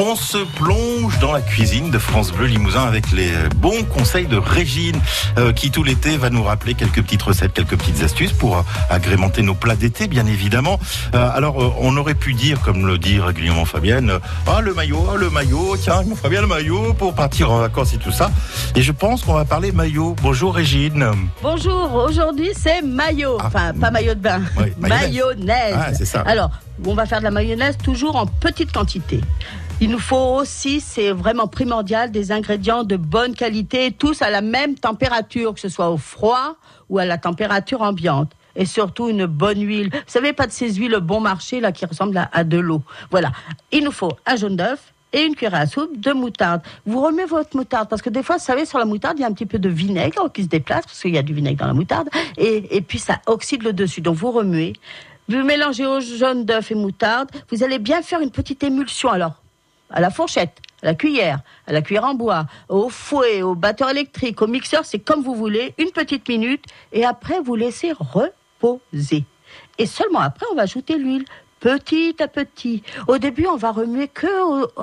On se plonge dans la cuisine de France Bleu Limousin avec les bons conseils de Régine euh, qui tout l'été va nous rappeler quelques petites recettes, quelques petites astuces pour euh, agrémenter nos plats d'été bien évidemment. Euh, alors on aurait pu dire comme le dit régulièrement Fabienne, ah le maillot, ah, le maillot, tiens il me ferait bien le maillot pour partir en vacances et tout ça. Et je pense qu'on va parler maillot. Bonjour Régine. Bonjour, aujourd'hui c'est maillot, Ah. enfin pas maillot de bain, Oui, mayonnaise. mayonnaise. Ah, c'est ça. Alors, on va faire de la mayonnaise toujours en petite quantité. Il nous faut aussi, c'est vraiment primordial, des ingrédients de bonne qualité, tous à la même température, que ce soit au froid ou à la température ambiante. Et surtout une bonne huile. Vous savez, pas de ces huiles bon marché là qui ressemblent à, à de l'eau. Voilà. Il nous faut un jaune d'œuf et une cuillère à soupe de moutarde. Vous remuez votre moutarde parce que des fois, vous savez, sur la moutarde, il y a un petit peu de vinaigre qui se déplace parce qu'il y a du vinaigre dans la moutarde et, et puis ça oxyde le dessus. Donc vous remuez. Vous mélangez au jaune d'œuf et moutarde. Vous allez bien faire une petite émulsion. Alors, à la fourchette, à la cuillère, à la cuillère en bois, au fouet, au batteur électrique, au mixeur, c'est comme vous voulez, une petite minute, et après vous laissez reposer. Et seulement après, on va ajouter l'huile. Petit à petit. Au début, on va remuer que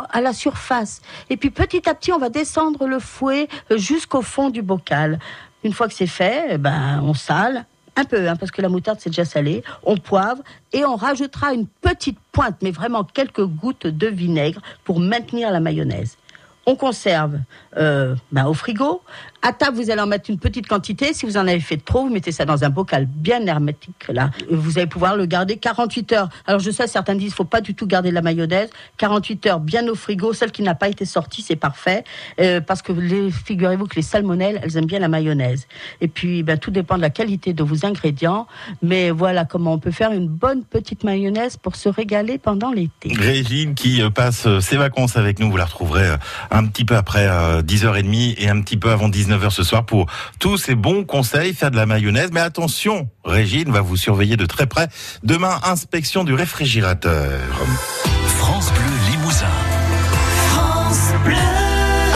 à la surface. Et puis petit à petit, on va descendre le fouet jusqu'au fond du bocal. Une fois que c'est fait, eh ben, on sale un peu, hein, parce que la moutarde c'est déjà salé. On poivre et on rajoutera une petite pointe, mais vraiment quelques gouttes de vinaigre pour maintenir la mayonnaise. On conserve ben, au frigo. À table, vous allez en mettre une petite quantité. Si vous en avez fait trop, vous mettez ça dans un bocal bien hermétique. Là, vous allez pouvoir le garder 48 heures. Alors je sais, certains disent, faut pas du tout garder de la mayonnaise. 48 heures bien au frigo. Celle qui n'a pas été sortie, c'est parfait, Euh, parce que figurez-vous que les salmonelles, elles aiment bien la mayonnaise. Et puis, ben, tout dépend de la qualité de vos ingrédients. Mais voilà comment on peut faire une bonne petite mayonnaise pour se régaler pendant l'été. Régine qui euh, passe ses vacances avec nous, vous la retrouverez euh, un petit peu après euh, 10h30 et un petit peu avant 19h ce soir pour tous ces bons conseils, faire de la mayonnaise. Mais attention, Régine va vous surveiller de très près. Demain, inspection du réfrigérateur.